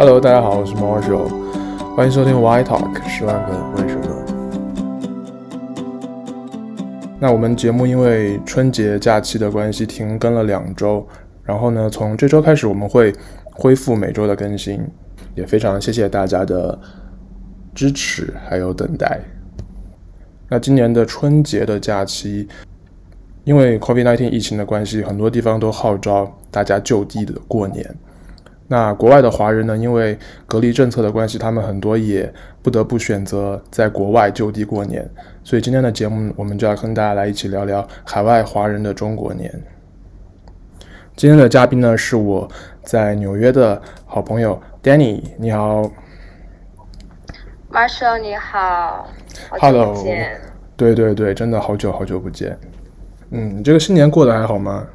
Hello，大家好，我是 Marshall，欢迎收听 Why Talk 十万个为什么。那我们节目因为春节假期的关系停更了两周，然后呢，从这周开始我们会恢复每周的更新，也非常谢谢大家的支持还有等待。那今年的春节的假期，因为 COVID-19 疫情的关系，很多地方都号召大家就地的过年。那国外的华人呢，因为隔离政策的关系，他们很多也不得不选择在国外就地过年。所以今天的节目，我们就要跟大家来一起聊聊海外华人的中国年。今天的嘉宾呢，是我在纽约的好朋友 Danny，你好。Marshall，你好。Hello。对对对，真的好久好久不见。嗯，你这个新年过得还好吗？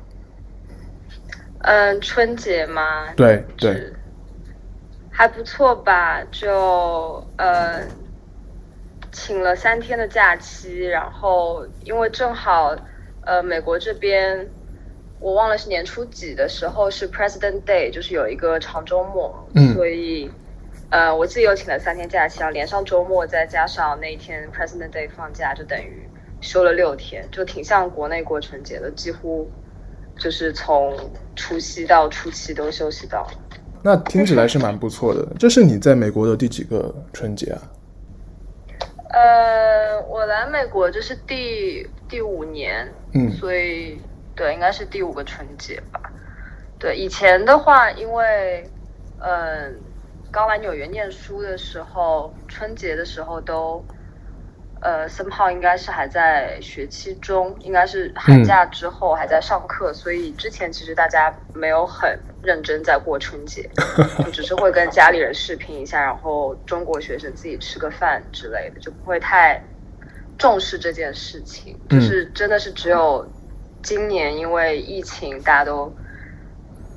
嗯，春节吗？对对，还不错吧？就呃，请了三天的假期，然后因为正好呃，美国这边我忘了是年初几的时候是 President Day，就是有一个长周末，嗯，所以呃，我自己又请了三天假期，要连上周末，再加上那一天 President Day 放假，就等于休了六天，就挺像国内过春节的，几乎。就是从除夕到初七都休息到，那听起来是蛮不错的。这是你在美国的第几个春节啊？呃，我来美国这是第第五年，嗯，所以对，应该是第五个春节吧。对，以前的话，因为嗯、呃，刚来纽约念书的时候，春节的时候都。呃，somehow 应该是还在学期中，应该是寒假之后还在上课，嗯，所以之前其实大家没有很认真在过春节，就只是会跟家里人视频一下，然后中国学生自己吃个饭之类的，就不会太重视这件事情。就是真的是只有今年因为疫情，大家都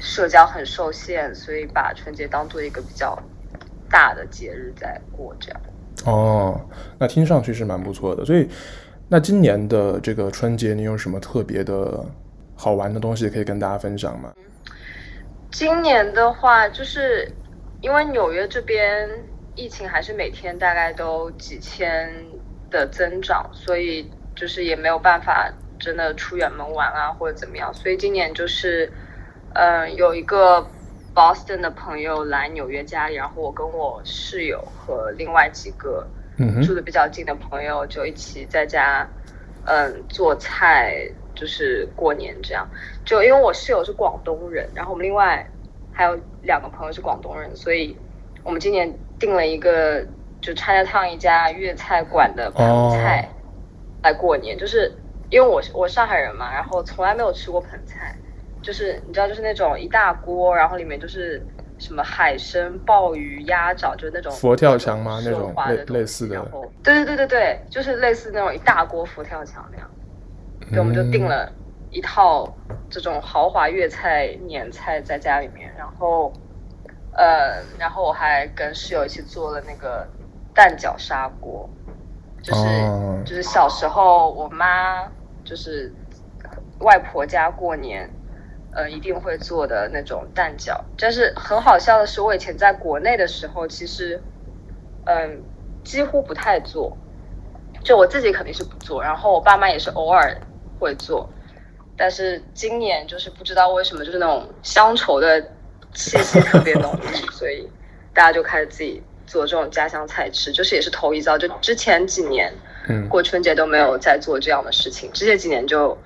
社交很受限，所以把春节当做一个比较大的节日在过这样。哦，那听上去是蛮不错的。所以，那今年的这个春节，你有什么特别的好玩的东西可以跟大家分享吗？今年的话，就是因为纽约这边疫情还是每天大概都几千的增长，所以就是也没有办法真的出远门玩啊，或者怎么样。所以今年就是，嗯、有一个。Boston 的朋友来纽约家里，然后我跟我室友和另外几个住的比较近的朋友就一起在家，嗯，做菜，就是过年这样。就因为我室友是广东人，然后我们另外还有两个朋友是广东人，所以我们今年订了一个就 Chinatown 一家粤菜馆的盆菜来过年，就是因为我我上海人嘛，然后从来没有吃过盆菜。就是你知道，就是那种一大锅，然后里面就是什么海参、鲍鱼、鸭掌，就是那种佛跳墙吗？那种类类似的。对对对对对，就是类似那种一大锅佛跳墙那样。对，我们就订了一套这种豪华粤菜年菜在家里面，然后，呃，然后我还跟室友一起做了那个蛋饺砂锅，就是、哦、就是小时候我妈就是外婆家过年。呃，一定会做的那种蛋饺，但是很好笑的是，我以前在国内的时候，其实，嗯、呃，几乎不太做，就我自己肯定是不做，然后我爸妈也是偶尔会做，但是今年就是不知道为什么，就是那种乡愁的气息特别浓郁，所以大家就开始自己做这种家乡菜吃，就是也是头一遭，就之前几年，嗯，过春节都没有在做这样的事情，之前几年就。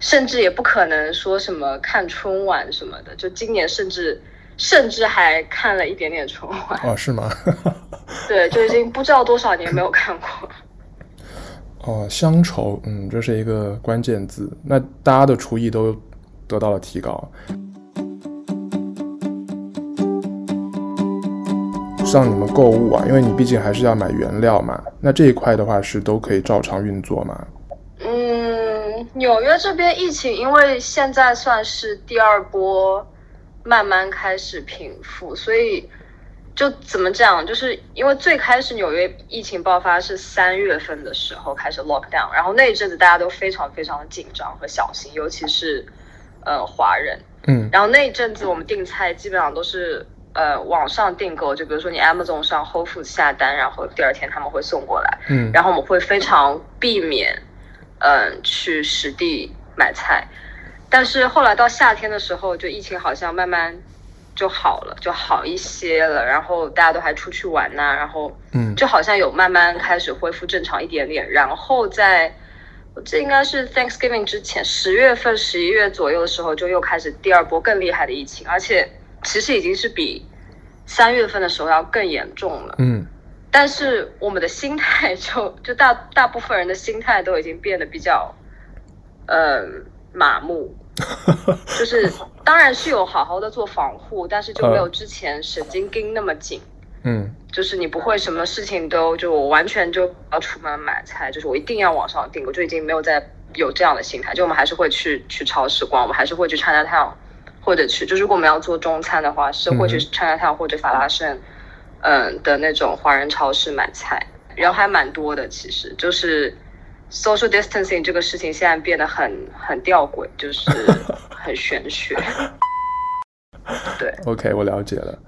甚至也不可能说什么看春晚什么的，就今年甚至甚至还看了一点点春晚。哦，是吗？对，就已经不知道多少年没有看过。哦，乡愁，嗯，这是一个关键字。那大家的厨艺都得到了提高。像你们购物啊，因为你毕竟还是要买原料嘛，那这一块的话是都可以照常运作吗？纽约这边疫情，因为现在算是第二波慢慢开始平复，所以就怎么讲，就是因为最开始纽约疫情爆发是三月份的时候开始 lock down，然后那一阵子大家都非常非常的紧张和小心，尤其是呃华人，嗯，然后那一阵子我们订菜基本上都是呃网上订购，就比如说你 Amazon 上 Whole Foods 下单，然后第二天他们会送过来。嗯，然后我们会非常避免，嗯、呃，去实地买菜。但是后来到夏天的时候，就疫情好像慢慢就好了，就好一些了。然后大家都还出去玩呐、啊，然后嗯，就好像有慢慢开始恢复正常一点点。然后在这应该是 Thanksgiving 之前，十月份、十一月左右的时候，就又开始第二波更厉害的疫情，而且其实已经是比三月份的时候要更严重了。嗯，但是我们的心态就就大大部分人的心态都已经变得比较，呃，麻木，就是 当然是有好好的做防护，但是就没有之前神经盯那么紧。嗯，就是你不会什么事情都就我完全就要出门买菜，就是我一定要网上订，我就已经没有再有这样的心态。就我们还是会去去超市逛，我们还是会去 Chinatown，或者去，就是如果我们要做中餐的话，是会去 Chinatown 或者法拉盛，嗯的那种华人超市买菜，人还蛮多的。其实就是 social distancing 这个事情现在变得很很吊诡，就是 很玄学。对，OK，我了解了。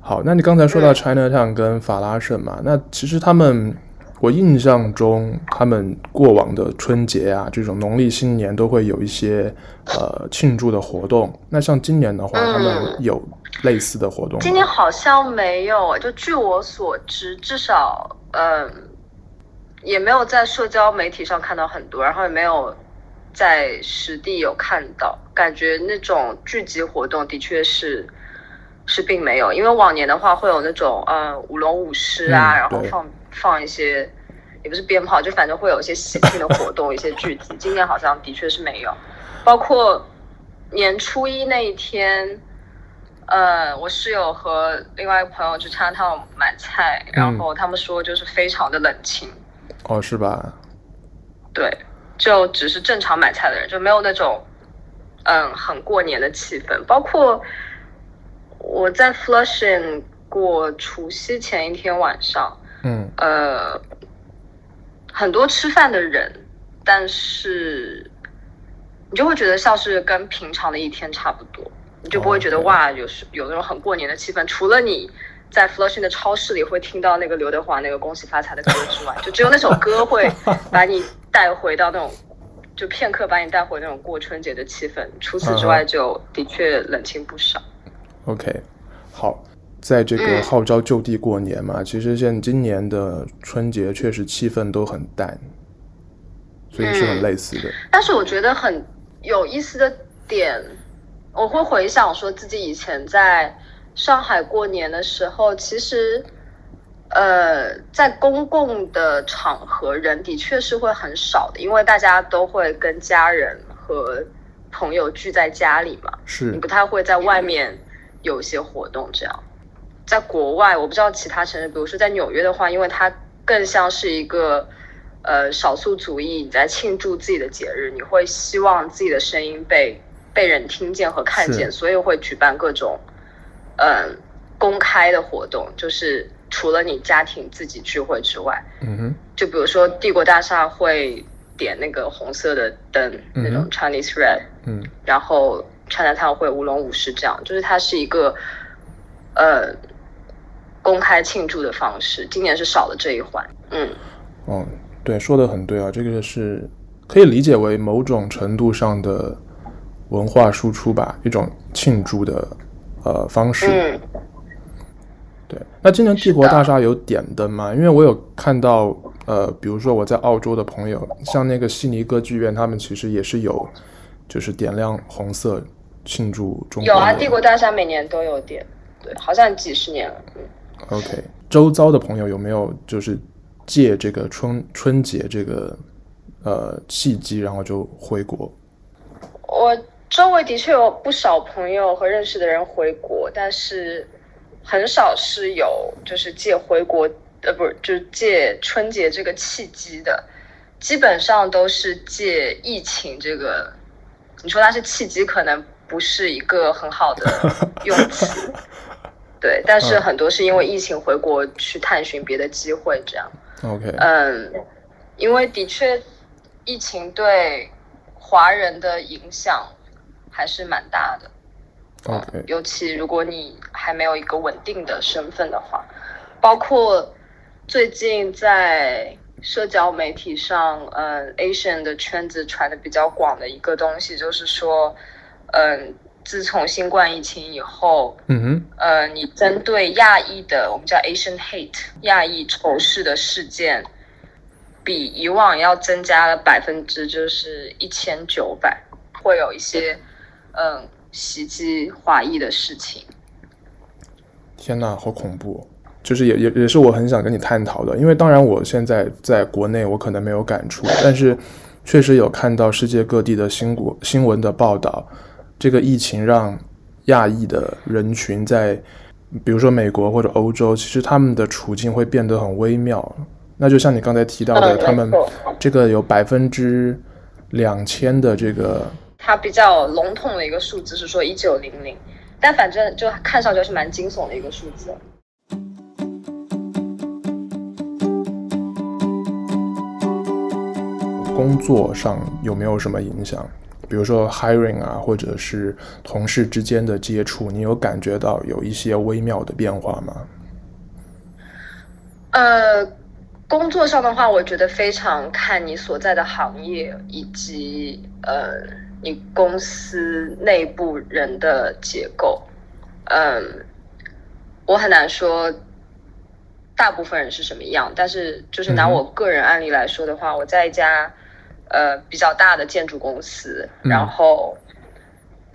好，那你刚才说到 Chinatown 跟法拉盛嘛，那其实他们，我印象中他们过往的春节啊，这种农历新年都会有一些呃庆祝的活动。那像今年的话，他们有类似的活动？今年好像没有，就据我所知，至少嗯、呃，也没有在社交媒体上看到很多，然后也没有在实地有看到，感觉那种聚集活动的确是。是并没有，因为往年的话会有那种呃舞龙舞狮啊，嗯、然后放放一些，也不是鞭炮，就反正会有一些喜庆的活动，一些聚集。今年好像的确是没有，包括年初一那一天，呃，我室友和另外一个朋友去 Chinatown 买菜，然后他们说就是非常的冷清。嗯、哦，是吧？对，就只是正常买菜的人，就没有那种嗯很过年的气氛，包括。我在 Flushing 过除夕前一天晚上，嗯，呃，很多吃饭的人，但是你就会觉得像是跟平常的一天差不多，你就不会觉得、oh. 哇，有有那种很过年的气氛。除了你在 Flushing 的超市里会听到那个刘德华那个恭喜发财的歌之外，就只有那首歌会 把你带回到那种，就片刻把你带回那种过春节的气氛。除此之外，就的确冷清不少。OK，好，在这个号召就地过年嘛，嗯、其实像今年的春节确实气氛都很淡，所以是很类似的。嗯、但是我觉得很有意思的点，我会回想说自己以前在上海过年的时候，其实，呃，在公共的场合人的确是会很少的，因为大家都会跟家人和朋友聚在家里嘛，是你不太会在外面。有一些活动这样，在国外我不知道其他城市，比如说在纽约的话，因为它更像是一个呃少数族裔，你在庆祝自己的节日，你会希望自己的声音被被人听见和看见，所以会举办各种嗯、呃、公开的活动，就是除了你家庭自己聚会之外，嗯哼，就比如说帝国大厦会点那个红色的灯，嗯、那种 Chinese Red，嗯，然后。Chinatown 会舞龙舞狮这样，就是它是一个呃公开庆祝的方式。今年是少了这一环，嗯，哦，对，说的很对啊，这个是可以理解为某种程度上的文化输出吧，一种庆祝的呃方式。嗯，对。那今年帝国大厦有点灯吗？因为我有看到呃，比如说我在澳洲的朋友，像那个悉尼歌剧院，他们其实也是有。就是点亮红色庆祝中国。有啊，帝国大厦每年都有点，对，好像几十年了。嗯。OK，周遭的朋友有没有就是借这个春春节这个呃契机，然后就回国？我周围的确有不少朋友和认识的人回国，但是很少是有就是借回国呃，不是就是借春节这个契机的，基本上都是借疫情这个。你说它是契机，可能不是一个很好的 用词，对。但是很多是因为疫情回国去探寻别的机会，这样。OK。嗯，因为的确，疫情对华人的影响还是蛮大的。OK，、嗯、尤其如果你还没有一个稳定的身份的话，包括最近在社交媒体上，嗯，Asian 的圈子传的比较广的一个东西，就是说，嗯，自从新冠疫情以后，嗯哼，呃，你针对亚裔的，我们叫 Asian hate，亚裔仇视的事件，比以往要增加了百分之就是一千九百，会有一些，嗯，袭击华裔的事情。天呐，好恐怖！就是也也也是我很想跟你探讨的，因为当然我现在在国内，我可能没有感触，但是确实有看到世界各地的新国新闻的报道，这个疫情让亚裔的人群在，比如说美国或者欧洲，其实他们的处境会变得很微妙。那就像你刚才提到的，他们这个有百分之两千的这个，它比较笼统的一个数字是说一九零零，但反正就看上去是蛮惊悚的一个数字。工作上有没有什么影响？比如说 hiring 啊，或者是同事之间的接触，你有感觉到有一些微妙的变化吗？呃，工作上的话，我觉得非常看你所在的行业以及呃你公司内部人的结构。嗯、呃，我很难说大部分人是什么样，但是就是拿我个人案例来说的话，嗯、我在一家。呃，比较大的建筑公司，然后，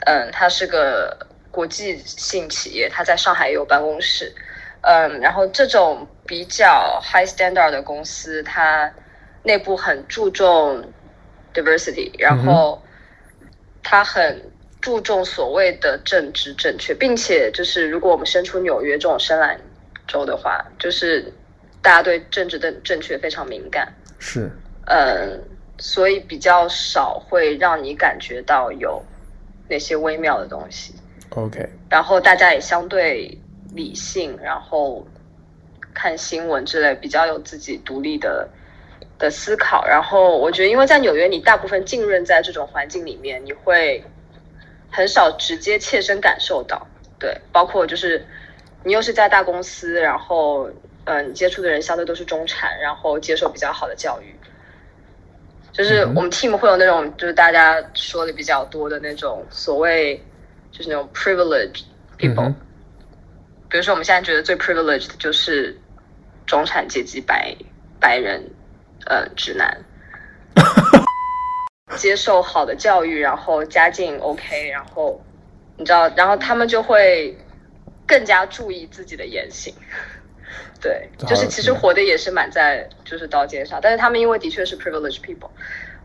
嗯，呃、它是个国际性企业，它在上海也有办公室，嗯、呃，然后这种比较 high standard 的公司，它内部很注重 diversity，然后它很注重所谓的政治正确，并且就是如果我们身处纽约这种深蓝州的话，就是大家对政治的正确非常敏感，是，嗯。所以比较少会让你感觉到有那些微妙的东西。OK，然后大家也相对理性，然后看新闻之类，比较有自己独立的的思考。然后我觉得，因为在纽约，你大部分浸润在这种环境里面，你会很少直接切身感受到。对，包括就是你又是在大公司，然后嗯，你接触的人相对都是中产，然后接受比较好的教育。就是我们 team 会有那种，就是大家说的比较多的那种所谓，就是那种 privileged people。比如说我们现在觉得最 privileged 的就是中产阶级白白人，呃，直男，接受好的教育，然后家境 OK，然后你知道，然后他们就会更加注意自己的言行。对，就是其实活的也是蛮在就是刀尖上，但是他们因为的确是 privileged people，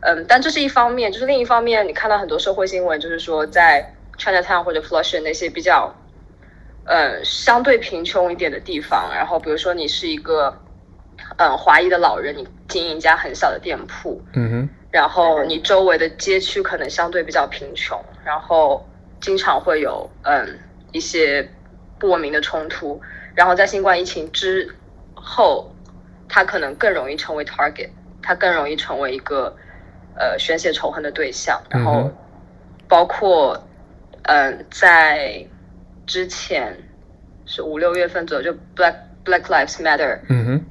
嗯，但这是一方面，就是另一方面，你看到很多社会新闻，就是说在 Chinatown 或者 Flushing 那些比较，嗯，相对贫穷一点的地方，然后比如说你是一个，嗯，华裔的老人，你经营一家很小的店铺，嗯哼，然后你周围的街区可能相对比较贫穷，然后经常会有嗯一些不文明的冲突。然后在新冠疫情之后，他可能更容易成为 target，他更容易成为一个呃宣泄仇恨的对象。然后包括嗯、呃，在之前是五六月份左右，就 Black Black Lives Matter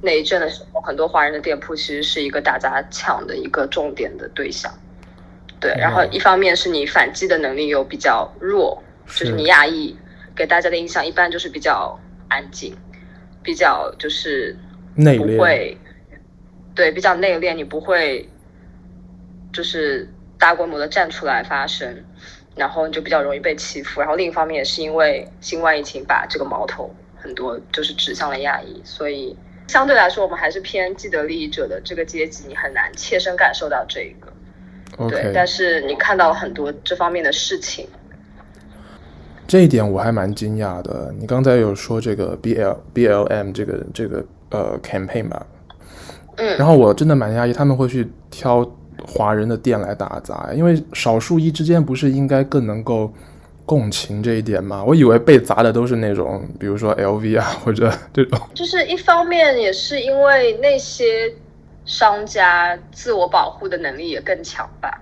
那一阵的时候，很多华人的店铺其实是一个打砸抢的一个重点的对象。对，然后一方面是你反击的能力又比较弱，就是你亚裔给大家的印象一般就是比较。安静，比较就是内敛，对，比较内敛，你不会就是大规模的站出来发声，然后你就比较容易被欺负。然后另一方面也是因为新冠疫情把这个矛头很多就是指向了亚裔，所以相对来说我们还是偏既得利益者的这个阶级，你很难切身感受到这一个。对，但是你看到了很多这方面的事情。这一点我还蛮惊讶的。你刚才有说这个 B L B L M 这个这个呃 campaign 吧？嗯。然后我真的蛮讶异，他们会去挑华人的店来打杂，因为少数裔之间不是应该更能够共情这一点吗？我以为被砸的都是那种，比如说 L V 啊 或者这种。就是一方面也是因为那些商家自我保护的能力也更强吧。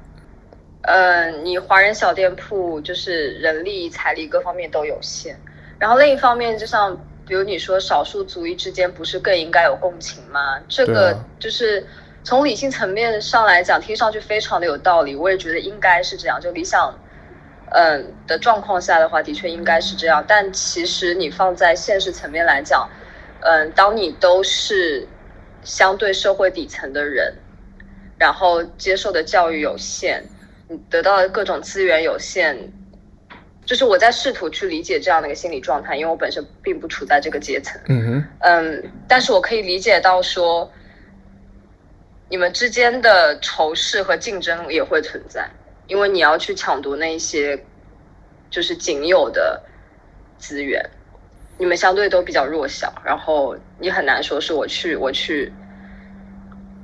呃，你华人小店铺就是人力、财力各方面都有限。然后另一方面，就像比如你说少数族裔之间不是更应该有共情吗？这个就是从理性层面上来讲，听上去非常的有道理。我也觉得应该是这样。就理想，嗯的状况下的话，的确应该是这样。但其实你放在现实层面来讲，嗯，当你都是相对社会底层的人，然后接受的教育有限，你得到的各种资源有限。就是我在试图去理解这样的一个心理状态，因为我本身并不处在这个阶层。嗯哼。嗯，但是我可以理解到说，你们之间的仇视和竞争也会存在，因为你要去抢夺那些就是仅有的资源，你们相对都比较弱小，然后你很难说是我去我去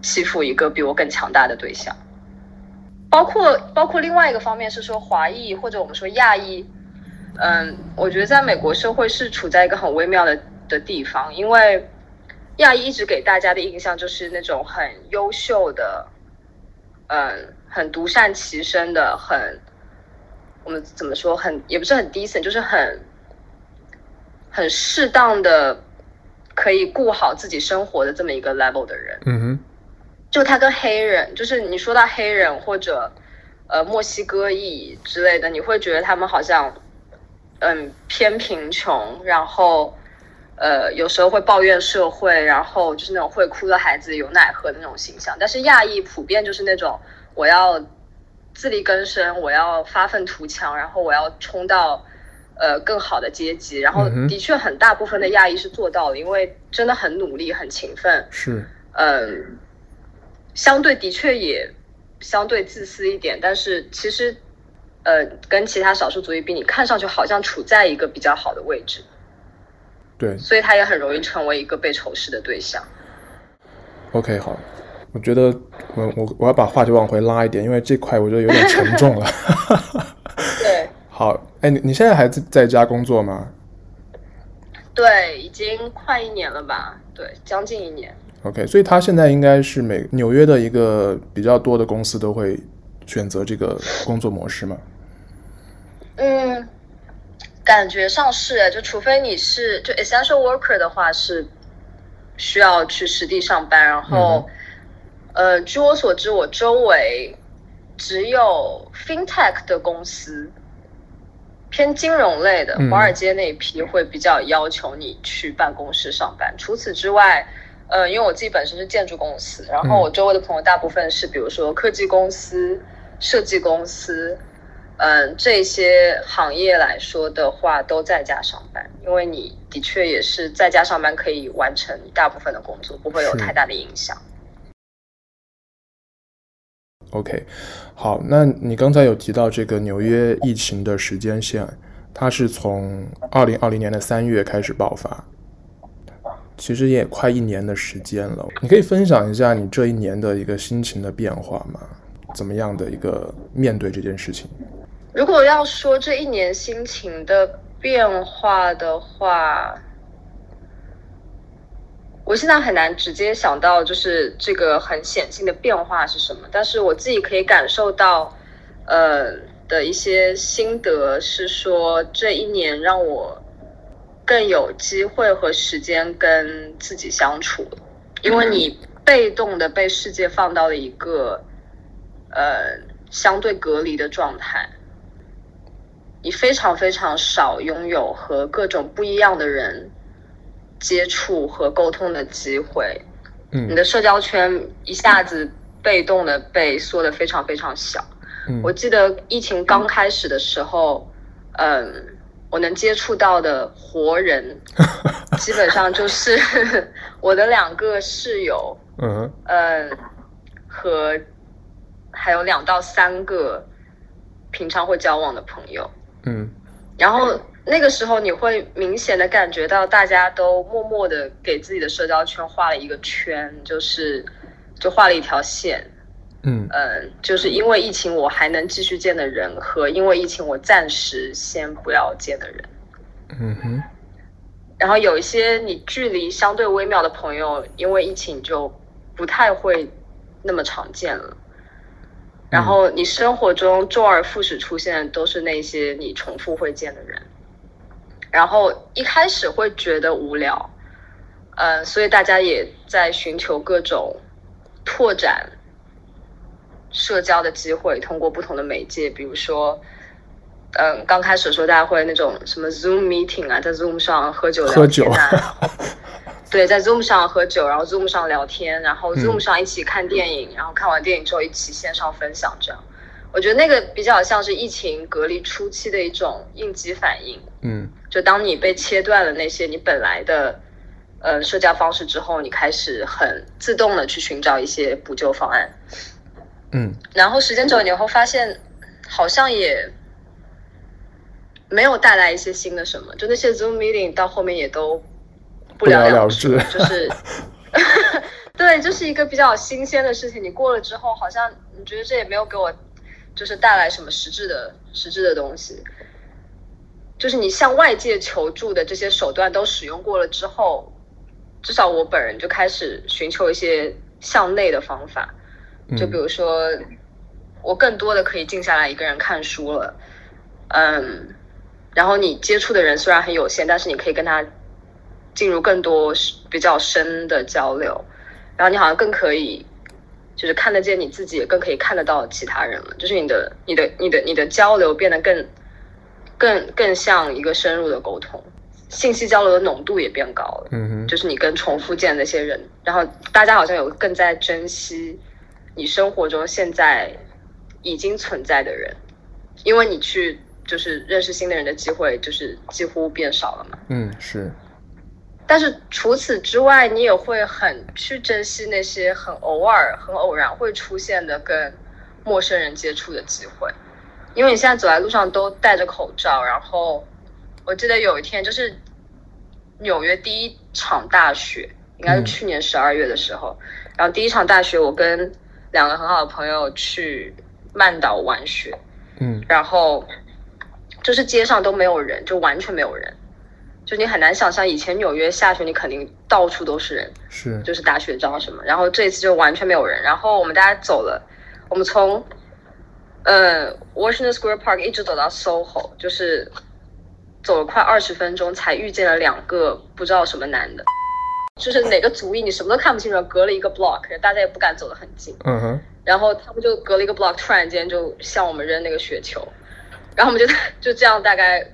欺负一个比我更强大的对象。包括包括另外一个方面是说华裔或者我们说亚裔，嗯，我觉得在美国社会是处在一个很微妙的的地方，因为亚裔一直给大家的印象就是那种很优秀的，嗯，很独善其身的，很我们怎么说很也不是很 decent，就是很很适当的可以顾好自己生活的这么一个 level 的人。嗯哼。就他跟黑人，就是你说到黑人或者，呃，墨西哥裔之类的，你会觉得他们好像，嗯，偏贫穷，然后，呃，有时候会抱怨社会，然后就是那种会哭的孩子有奶喝的那种形象。但是亚裔普遍就是那种我要自力更生，我要发愤图强，然后我要冲到呃更好的阶级。然后的确很大部分的亚裔是做到了，因为真的很努力，很勤奋。是，嗯。相对的确也相对自私一点，但是其实，呃，跟其他少数族裔比，你看上去好像处在一个比较好的位置。对，所以他也很容易成为一个被仇视的对象。OK，好，我觉得我我我要把话题往回拉一点，因为这块我觉得有点沉重了。对，好，哎，你你现在还在在家工作吗？对，已经快一年了吧？对，将近一年。OK，所以他现在应该是美纽约的一个比较多的公司都会选择这个工作模式吗？嗯，感觉上是，就除非你是就 essential worker 的话是需要去实地上班，然后、嗯、呃，据我所知，我周围只有 FinTech 的公司偏金融类的，华尔街那一批会比较要求你去办公室上班，嗯、除此之外。呃，因为我自己本身是建筑公司，然后我周围的朋友大部分是，比如说科技公司、设计公司，嗯，这些行业来说的话，都在家上班，因为你的确也是在家上班，可以完成大部分的工作，不会有太大的影响。OK，好，那你刚才有提到这个纽约疫情的时间线，它是从二零二零年的三月开始爆发。其实也快一年的时间了，你可以分享一下你这一年的一个心情的变化吗？怎么样的一个面对这件事情？如果要说这一年心情的变化的话，我现在很难直接想到就是这个很显性的变化是什么，但是我自己可以感受到，呃的一些心得是说这一年让我。更有机会和时间跟自己相处，因为你被动的被世界放到了一个呃相对隔离的状态，你非常非常少拥有和各种不一样的人接触和沟通的机会，嗯，你的社交圈一下子被动的被缩的非常非常小。嗯，我记得疫情刚开始的时候，嗯。我能接触到的活人，基本上就是 我的两个室友，嗯，呃，和还有两到三个平常会交往的朋友，嗯，然后那个时候你会明显的感觉到大家都默默的给自己的社交圈画了一个圈，就是就画了一条线。嗯嗯，就是因为疫情我还能继续见的人和因为疫情我暂时先不要见的人，嗯哼，然后有一些你距离相对微妙的朋友，因为疫情就不太会那么常见了。然后你生活中周而复始出现的都是那些你重复会见的人，然后一开始会觉得无聊，呃，所以大家也在寻求各种拓展社交的机会，通过不同的媒介，比如说。嗯，刚开始的时候，大家会那种什么 Zoom meeting 啊，在 Zoom 上喝酒聊天啊，喝酒对，在 Zoom 上喝酒，然后 Zoom 上聊天，然后 Zoom 上一起看电影，嗯、然后看完电影之后一起线上分享，这样，我觉得那个比较像是疫情隔离初期的一种应急反应。嗯，就当你被切断了那些你本来的呃社交方式之后，你开始很自动的去寻找一些补救方案。嗯，然后时间久了以后发现，好像也。没有带来一些新的什么，就那些 Zoom meeting 到后面也都不了了之，了了就是，对，就是一个比较新鲜的事情。你过了之后，好像你觉得这也没有给我，就是带来什么实质的实质的东西。就是你向外界求助的这些手段都使用过了之后，至少我本人就开始寻求一些向内的方法。就比如说，我更多的可以静下来一个人看书了，嗯。然后你接触的人虽然很有限，但是你可以跟他进入更多比较深的交流，然后你好像更可以，就是看得见你自己，也更可以看得到其他人了。就是你的、你的、你的、你的交流变得更、更、更像一个深入的沟通，信息交流的浓度也变高了。嗯哼，就是你跟重复见那些人，然后大家好像有更在珍惜你生活中现在已经存在的人，因为你去。就是认识新的人的机会，就是几乎变少了嘛。嗯，是。但是除此之外，你也会很去珍惜那些很偶尔、很偶然会出现的跟陌生人接触的机会，因为你现在走在路上都戴着口罩。然后我记得有一天，就是纽约第一场大雪，应该是去年十二月的时候。嗯。然后第一场大雪，我跟两个很好的朋友去曼岛玩雪。嗯，然后。就是街上都没有人，就完全没有人，就你很难想象以前纽约下雪，你肯定到处都是人，是，就是打雪仗什么。然后这一次就完全没有人。然后我们大家走了，我们从呃 Washington Square Park 一直走到 SoHo，就是走了快二十分钟才遇见了两个不知道什么男的，就是哪个族裔你什么都看不清楚，隔了一个 block，大家也不敢走得很近。嗯哼。然后他们就隔了一个 block，突然间就向我们扔那个雪球。然后我们就 就这样大概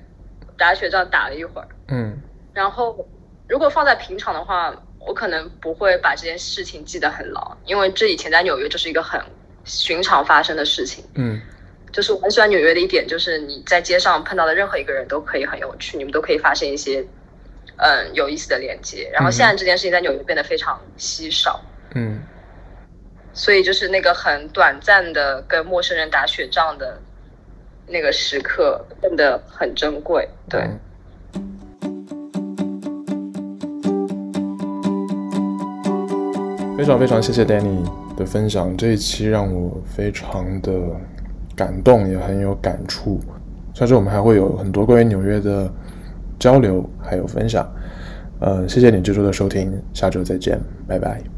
打雪仗打了一会儿，嗯，然后如果放在平常的话，我可能不会把这件事情记得很牢，因为这以前在纽约就是一个很寻常发生的事情，嗯，就是我很喜欢纽约的一点就是你在街上碰到的任何一个人都可以很有趣，你们都可以发生一些嗯有意思的连接。然后现在这件事情在纽约变得非常稀少，嗯，所以就是那个很短暂的跟陌生人打雪仗的。那个时刻变得很珍贵，对。非常非常谢谢 Danny 的分享，这一期让我非常的感动，也很有感触。下周我们还会有很多关于纽约的交流，还有分享。呃，谢谢你这周的收听，下周再见，拜拜。